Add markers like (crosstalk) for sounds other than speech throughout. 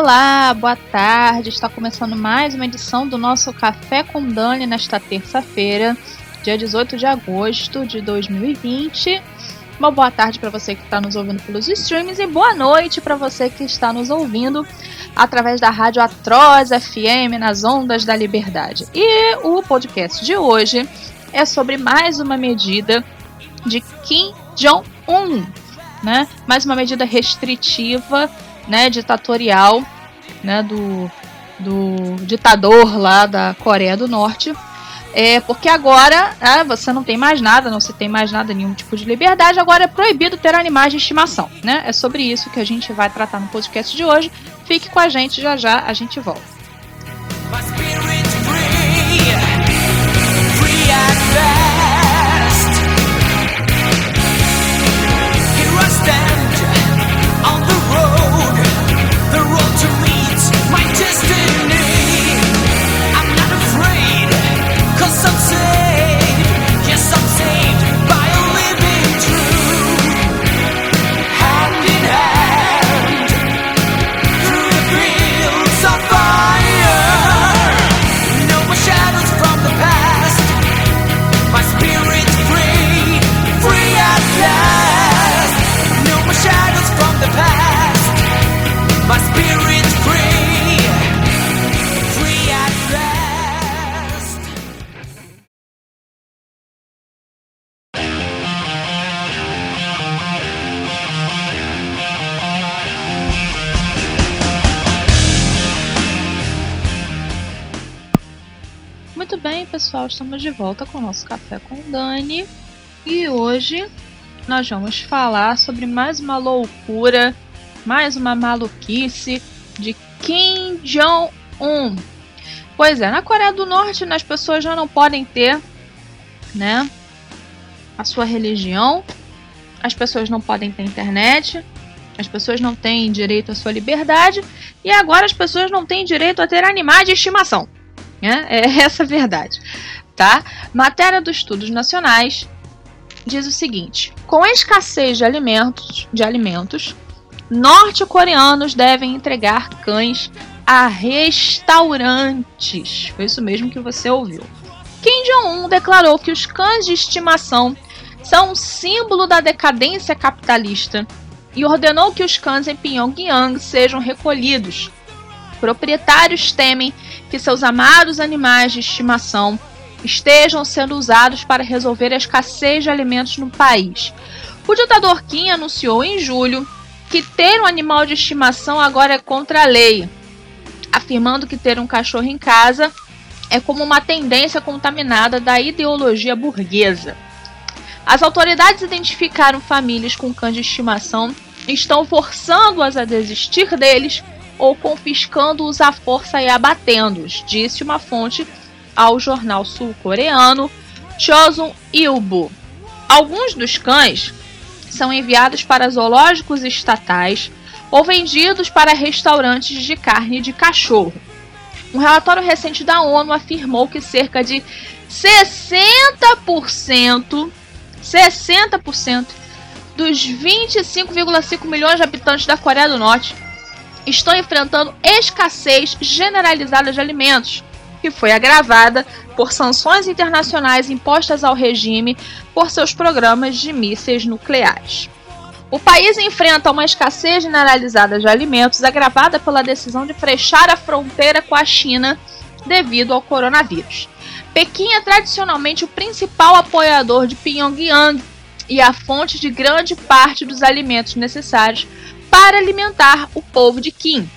Olá, boa tarde. Está começando mais uma edição do nosso Café com Dani nesta terça-feira, dia 18 de agosto de 2020. Uma boa tarde para você que está nos ouvindo pelos streams e boa noite para você que está nos ouvindo através da rádio Atroz FM nas ondas da liberdade. E o podcast de hoje é sobre mais uma medida de Kim Jong-un, né? Mais uma medida restritiva, né, ditatorial, né, do, do ditador lá da Coreia do Norte, é, porque agora é, você não tem mais nada, não se tem mais nada, nenhum tipo de liberdade, agora é proibido ter animais de estimação. Né? É sobre isso que a gente vai tratar no podcast de hoje. Fique com a gente, já já a gente volta. Pessoal, estamos de volta com o nosso Café com Dani e hoje nós vamos falar sobre mais uma loucura, mais uma maluquice de Kim Jong-un. Pois é, na Coreia do Norte as pessoas já não podem ter, né, a sua religião, as pessoas não podem ter internet, as pessoas não têm direito à sua liberdade e agora as pessoas não têm direito a ter animais de estimação. Né? É (laughs) essa a verdade. Tá? Matéria dos Estudos Nacionais diz o seguinte: com a escassez de alimentos, de alimentos norte-coreanos devem entregar cães a restaurantes. Foi isso mesmo que você ouviu. Kim Jong-un declarou que os cães de estimação são um símbolo da decadência capitalista e ordenou que os cães em Pyongyang sejam recolhidos. Proprietários temem que seus amados animais de estimação estejam sendo usados para resolver a escassez de alimentos no país. O ditador Kim anunciou em julho que ter um animal de estimação agora é contra a lei, afirmando que ter um cachorro em casa é como uma tendência contaminada da ideologia burguesa. As autoridades identificaram famílias com cães de estimação e estão forçando-as a desistir deles ou confiscando-os à força e abatendo-os, disse uma fonte ao jornal sul-coreano Chosun Ilbo. Alguns dos cães são enviados para zoológicos estatais ou vendidos para restaurantes de carne de cachorro. Um relatório recente da ONU afirmou que cerca de 60%, 60% dos 25,5 milhões de habitantes da Coreia do Norte estão enfrentando escassez generalizada de alimentos, que foi agravada por sanções internacionais impostas ao regime por seus programas de mísseis nucleares. O país enfrenta uma escassez generalizada de alimentos agravada pela decisão de fechar a fronteira com a China devido ao coronavírus. Pequim é tradicionalmente o principal apoiador de Pyongyang e a fonte de grande parte dos alimentos necessários para alimentar o povo de Kim.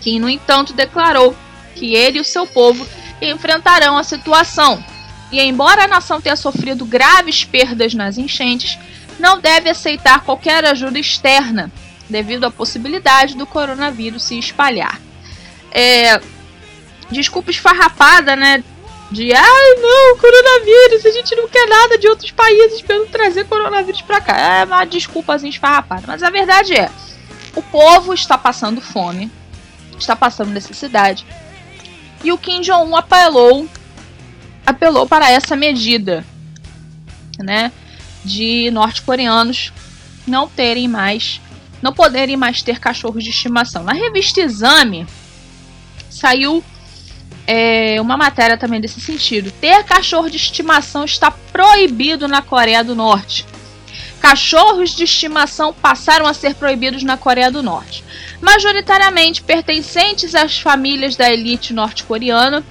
Kim, no entanto, declarou que ele e o seu povo enfrentarão a situação. E embora a nação tenha sofrido graves perdas nas enchentes, não deve aceitar qualquer ajuda externa, devido à possibilidade do coronavírus se espalhar. É, desculpa esfarrapada, né? De ai não, coronavírus, a gente não quer nada de outros países para trazer coronavírus para cá. É uma desculpa esfarrapada, mas a verdade é o povo está passando fome, está passando necessidade. E o Kim Jong-un apelou, apelou para essa medida, né, de norte-coreanos não terem mais não poderem mais ter cachorros de estimação. Na revista Exame saiu é, uma matéria também desse sentido. Ter cachorro de estimação está proibido na Coreia do Norte. Cachorros de estimação passaram a ser proibidos na Coreia do Norte. Majoritariamente pertencentes às famílias da elite norte-coreana,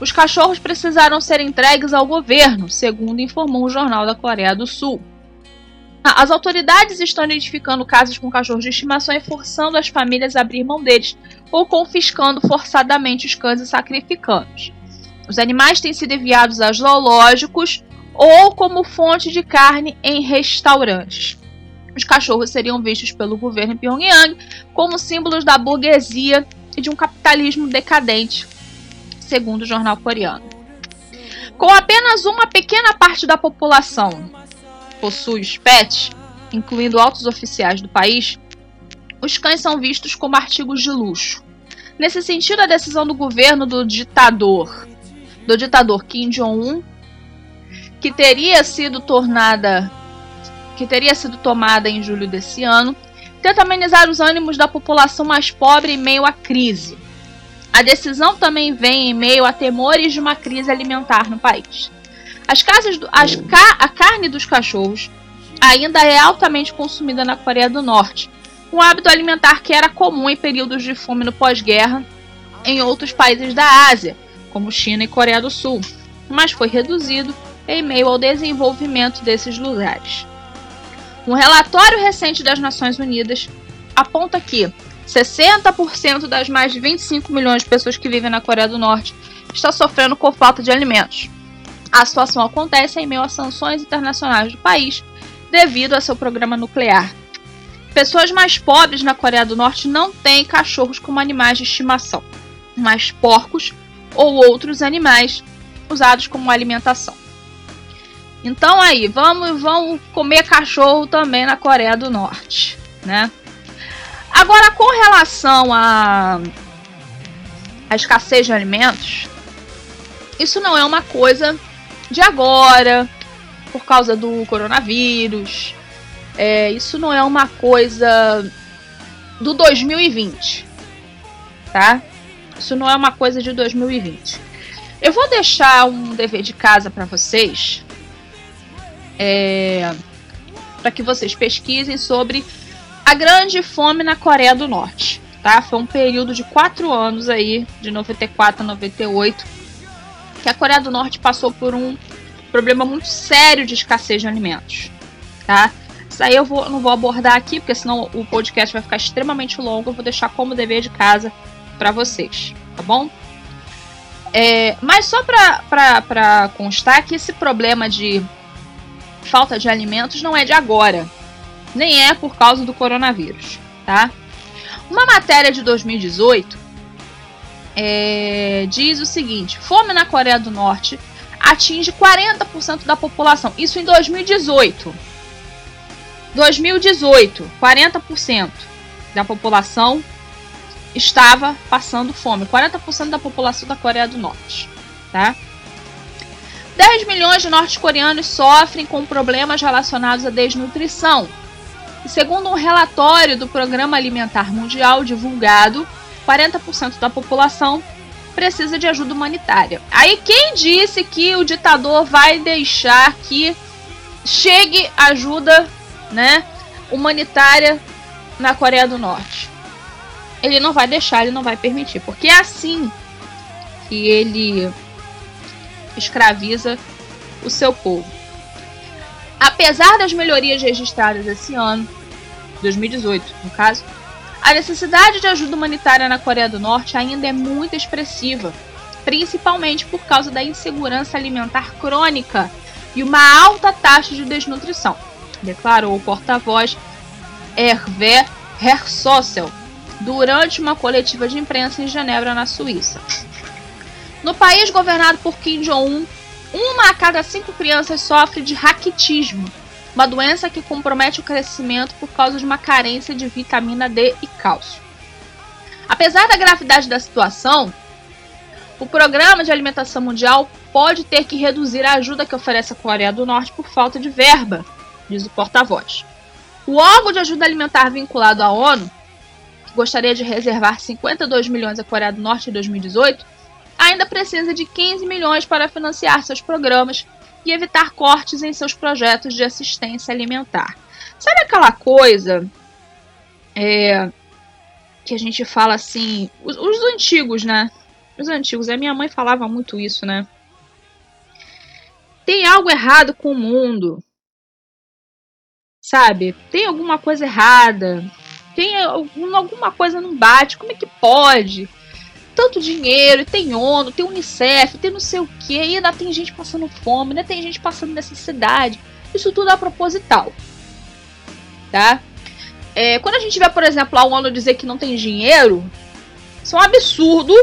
os cachorros precisaram ser entregues ao governo, segundo informou o Jornal da Coreia do Sul. Ah, as autoridades estão identificando casos com cachorros de estimação e forçando as famílias a abrir mão deles, ou confiscando forçadamente os cães e sacrificando-os. Os animais têm sido enviados a zoológicos ou como fonte de carne em restaurantes. Os cachorros seriam vistos pelo governo em Pyongyang como símbolos da burguesia e de um capitalismo decadente, segundo o jornal coreano. Com apenas uma pequena parte da população possui os pets, incluindo altos oficiais do país, os cães são vistos como artigos de luxo. Nesse sentido, a decisão do governo do ditador, do ditador Kim Jong-un, que teria sido tornada, que teria sido tomada em julho desse ano, tenta amenizar os ânimos da população mais pobre em meio à crise. A decisão também vem em meio a temores de uma crise alimentar no país. As casas do, as a carne dos cachorros ainda é altamente consumida na Coreia do Norte, um hábito alimentar que era comum em períodos de fome no pós-guerra em outros países da Ásia, como China e Coreia do Sul, mas foi reduzido em meio ao desenvolvimento desses lugares. Um relatório recente das Nações Unidas aponta que 60% das mais de 25 milhões de pessoas que vivem na Coreia do Norte está sofrendo com falta de alimentos. A situação acontece em meio a sanções internacionais do país devido a seu programa nuclear, Pessoas mais pobres na Coreia do Norte não têm cachorros como animais de estimação, mas porcos ou outros animais usados como alimentação. Então aí, vamos, vamos comer cachorro também na Coreia do Norte, né? Agora, com relação a, a escassez de alimentos, isso não é uma coisa de agora, por causa do coronavírus, é, isso não é uma coisa do 2020, tá? Isso não é uma coisa de 2020. Eu vou deixar um dever de casa para vocês, é, para que vocês pesquisem sobre a grande fome na Coreia do Norte, tá? Foi um período de quatro anos aí, de 94 a 98, que a Coreia do Norte passou por um problema muito sério de escassez de alimentos, tá? Isso aí eu vou, não vou abordar aqui, porque senão o podcast vai ficar extremamente longo. Eu vou deixar como dever de casa para vocês, tá bom? É, mas só para constar que esse problema de falta de alimentos não é de agora, nem é por causa do coronavírus, tá? Uma matéria de 2018 é, diz o seguinte: fome na Coreia do Norte atinge 40% da população. Isso em 2018. 2018, 40% da população estava passando fome. 40% da população da Coreia do Norte, tá? 10 milhões de norte-coreanos sofrem com problemas relacionados à desnutrição. E segundo um relatório do Programa Alimentar Mundial divulgado, 40% da população precisa de ajuda humanitária. Aí quem disse que o ditador vai deixar que chegue ajuda né, humanitária na Coreia do Norte. Ele não vai deixar, ele não vai permitir, porque é assim que ele escraviza o seu povo. Apesar das melhorias registradas esse ano, 2018 no caso, a necessidade de ajuda humanitária na Coreia do Norte ainda é muito expressiva, principalmente por causa da insegurança alimentar crônica e uma alta taxa de desnutrição declarou o porta-voz Hervé Hersossel durante uma coletiva de imprensa em Genebra, na Suíça. No país governado por Kim Jong-un, uma a cada cinco crianças sofre de raquitismo, uma doença que compromete o crescimento por causa de uma carência de vitamina D e cálcio. Apesar da gravidade da situação, o Programa de Alimentação Mundial pode ter que reduzir a ajuda que oferece a Coreia do Norte por falta de verba diz o porta-voz. O órgão de ajuda alimentar vinculado à ONU, que gostaria de reservar 52 milhões à Coreia do Norte em 2018, ainda precisa de 15 milhões para financiar seus programas e evitar cortes em seus projetos de assistência alimentar. Sabe aquela coisa é, que a gente fala assim, os, os antigos, né? Os antigos, a minha mãe falava muito isso, né? Tem algo errado com o mundo. Sabe? Tem alguma coisa errada. Tem alguma coisa não bate. Como é que pode? Tanto dinheiro, tem ONU, tem Unicef, tem não sei o que, e ainda tem gente passando fome, ainda tem gente passando necessidade. Isso tudo é proposital. Tá? É, quando a gente vê, por exemplo, a ONU dizer que não tem dinheiro, isso é um absurdo,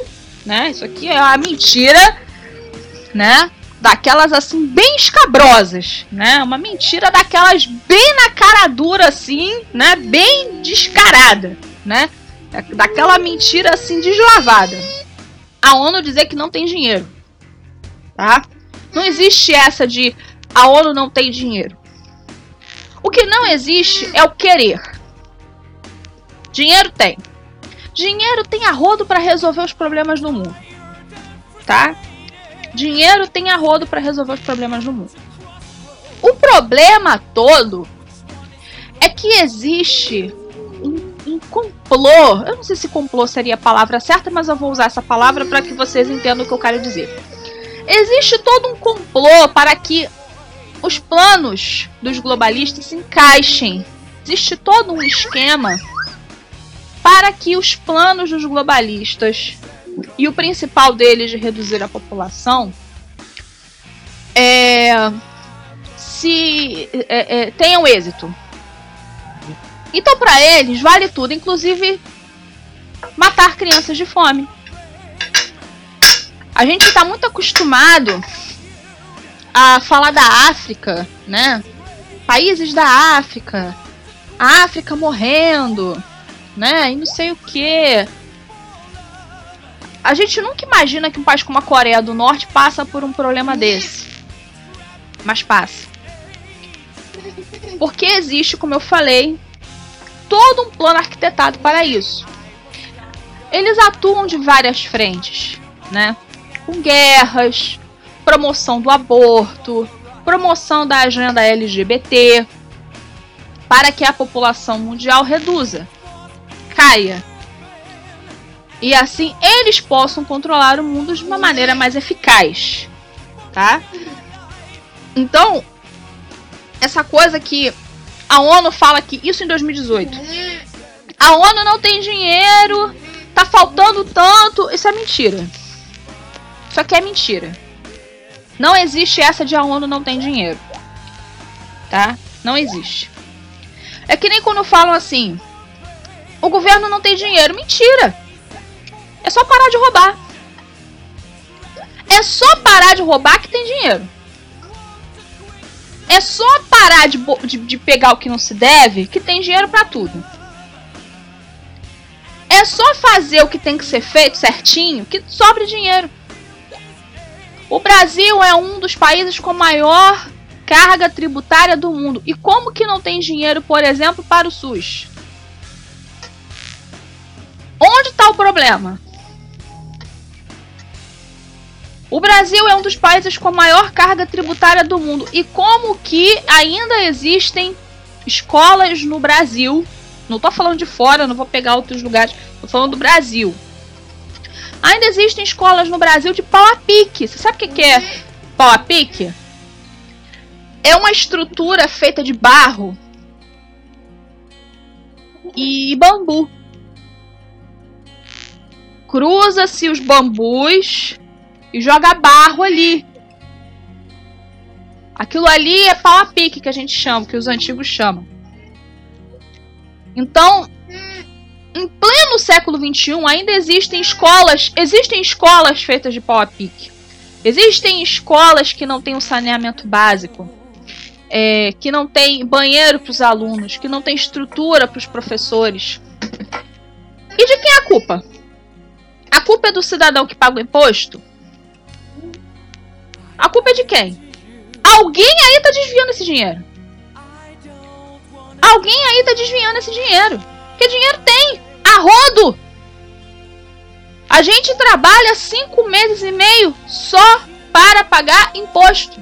né? Isso aqui é uma mentira, né? Daquelas assim, bem escabrosas, né? Uma mentira daquelas bem na cara dura, assim, né? Bem descarada, né? Daquela mentira assim deslavada. A ONU dizer que não tem dinheiro, tá? Não existe essa de a ONU não tem dinheiro. O que não existe é o querer. Dinheiro tem. Dinheiro tem a rodo para resolver os problemas do mundo. Tá? Dinheiro tem a rodo para resolver os problemas do mundo. O problema todo é que existe um, complô. Eu não sei se complô seria a palavra certa, mas eu vou usar essa palavra para que vocês entendam o que eu quero dizer. Existe todo um complô para que os planos dos globalistas se encaixem. Existe todo um esquema para que os planos dos globalistas e o principal deles de reduzir a população é, se é, é, tenham êxito. Então, para eles, vale tudo, inclusive matar crianças de fome. A gente está muito acostumado a falar da África, né? Países da África, a África morrendo, né? E não sei o que. A gente nunca imagina que um país como a Coreia do Norte passa por um problema desse. Mas passa. Porque existe, como eu falei, todo um plano arquitetado para isso. Eles atuam de várias frentes, né? Com guerras, promoção do aborto, promoção da agenda LGBT, para que a população mundial reduza caia. E assim eles possam controlar o mundo de uma maneira mais eficaz, tá? Então, essa coisa que a ONU fala que isso em 2018. A ONU não tem dinheiro, tá faltando tanto, isso é mentira. Isso aqui é mentira. Não existe essa de a ONU não tem dinheiro. Tá? Não existe. É que nem quando falam assim: o governo não tem dinheiro. Mentira! É só parar de roubar. É só parar de roubar que tem dinheiro. É só parar de, de, de pegar o que não se deve que tem dinheiro para tudo. É só fazer o que tem que ser feito certinho que sobre dinheiro. O Brasil é um dos países com maior carga tributária do mundo. E como que não tem dinheiro, por exemplo, para o SUS? Onde está o problema? O Brasil é um dos países com a maior carga tributária do mundo. E como que ainda existem escolas no Brasil? Não estou falando de fora, não vou pegar outros lugares. Estou falando do Brasil. Ainda existem escolas no Brasil de pau a pique. Você sabe o que é pau a pique? É uma estrutura feita de barro e bambu cruza-se os bambus e joga barro ali. Aquilo ali é pau a pique que a gente chama, que os antigos chamam. Então, em pleno século XXI, ainda existem escolas, existem escolas feitas de pau a pique. Existem escolas que não têm um saneamento básico, é, que não tem banheiro para os alunos, que não tem estrutura para os professores. E de quem é a culpa? A culpa é do cidadão que paga o imposto? A culpa é de quem? Alguém aí tá desviando esse dinheiro. Alguém aí tá desviando esse dinheiro. Que dinheiro tem? A rodo! A gente trabalha cinco meses e meio só para pagar imposto.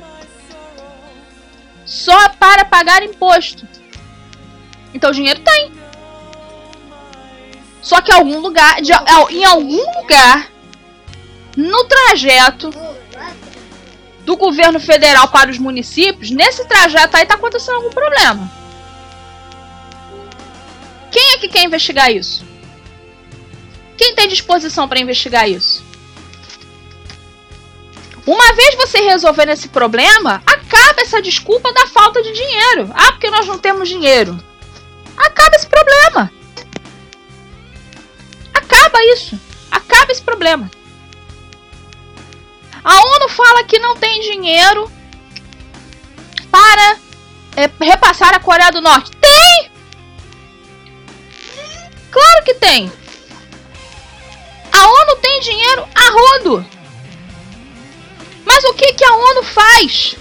Só para pagar imposto. Então o dinheiro tem. Só que algum lugar, de, em algum lugar, no trajeto do governo federal para os municípios, nesse trajeto aí tá acontecendo algum problema. Quem é que quer investigar isso? Quem tem disposição para investigar isso? Uma vez você resolvendo esse problema, acaba essa desculpa da falta de dinheiro. Ah, porque nós não temos dinheiro. Acaba esse problema. Acaba isso. Acaba esse problema. A ONU fala que não tem dinheiro para é, repassar a Coreia do Norte. Tem! Claro que tem. A ONU tem dinheiro a rodo. Mas o que, que a ONU faz?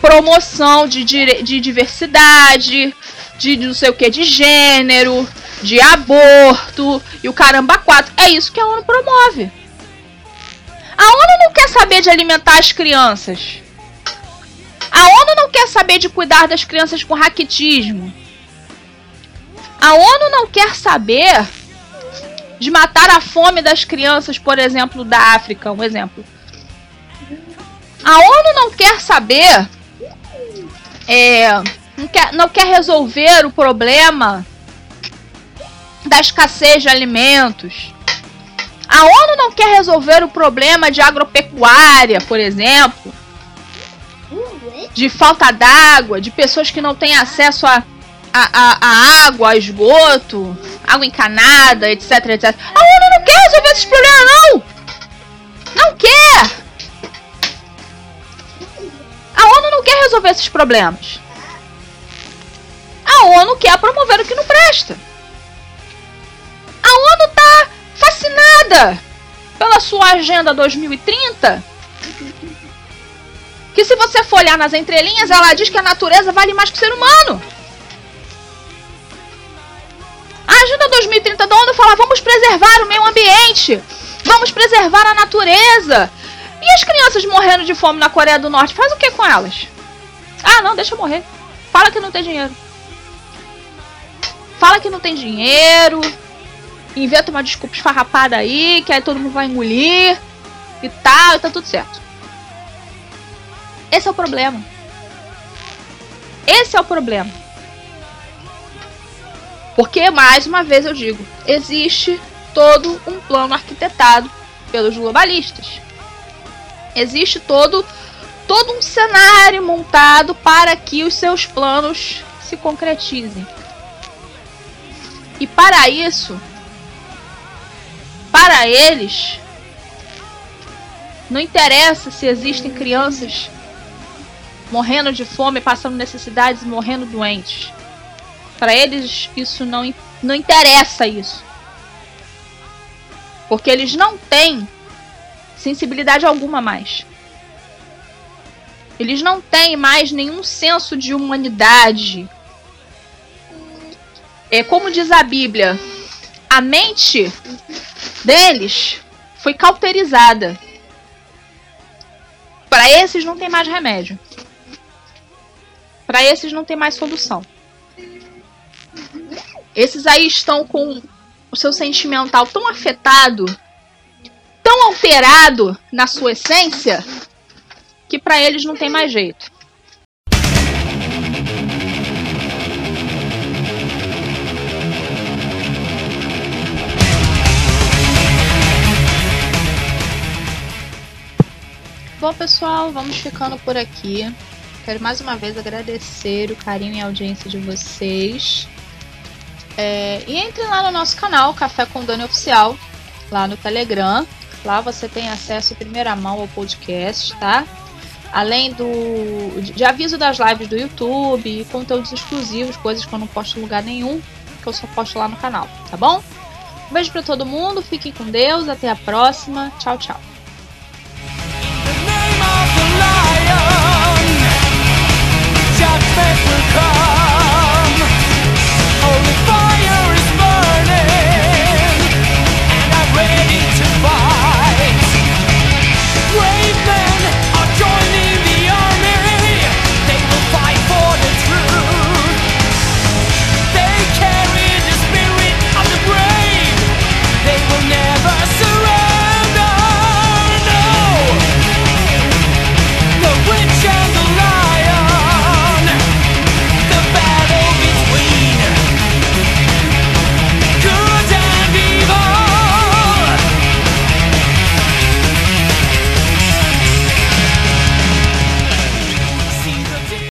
Promoção de, de diversidade, de não sei o que, de gênero, de aborto e o caramba quatro. É isso que a ONU promove. A ONU não quer saber de alimentar as crianças. A ONU não quer saber de cuidar das crianças com raquitismo. A ONU não quer saber de matar a fome das crianças, por exemplo, da África, um exemplo. A ONU não quer saber, é, não, quer, não quer resolver o problema da escassez de alimentos. A ONU não quer resolver o problema de agropecuária, por exemplo, de falta d'água, de pessoas que não têm acesso a, a, a, a água, a esgoto, água encanada, etc, etc. A ONU não quer resolver esses problemas, não! Não quer! A ONU não quer resolver esses problemas. A ONU quer promover o que não presta. A ONU tá fascinada pela sua Agenda 2030. Que se você for olhar nas entrelinhas, ela diz que a natureza vale mais que o ser humano. A Agenda 2030 da ONU fala: vamos preservar o meio ambiente, vamos preservar a natureza. E as crianças morrendo de fome na Coreia do Norte, faz o que com elas? Ah, não, deixa morrer. Fala que não tem dinheiro. Fala que não tem dinheiro, inventa uma desculpa esfarrapada aí, que aí todo mundo vai engolir e tal, e tá tudo certo. Esse é o problema. Esse é o problema. Porque, mais uma vez eu digo, existe todo um plano arquitetado pelos globalistas. Existe todo, todo um cenário montado para que os seus planos se concretizem. E para isso, para eles, não interessa se existem crianças morrendo de fome, passando necessidades morrendo doentes. Para eles isso não, não interessa isso. Porque eles não têm sensibilidade alguma mais. Eles não têm mais nenhum senso de humanidade. É como diz a Bíblia, a mente deles foi cauterizada. Para esses não tem mais remédio. Para esses não tem mais solução. Esses aí estão com o seu sentimental tão afetado, tão alterado na sua essência, que para eles não tem mais jeito. Bom, pessoal, vamos ficando por aqui. Quero mais uma vez agradecer o carinho e audiência de vocês. É, e entre lá no nosso canal, Café com Dani Oficial, lá no Telegram. Lá você tem acesso em primeira mão ao podcast, tá? Além do de aviso das lives do YouTube, conteúdos exclusivos, coisas que eu não posto em lugar nenhum, que eu só posto lá no canal, tá bom? Um beijo para todo mundo, fiquem com Deus, até a próxima. Tchau, tchau. perfect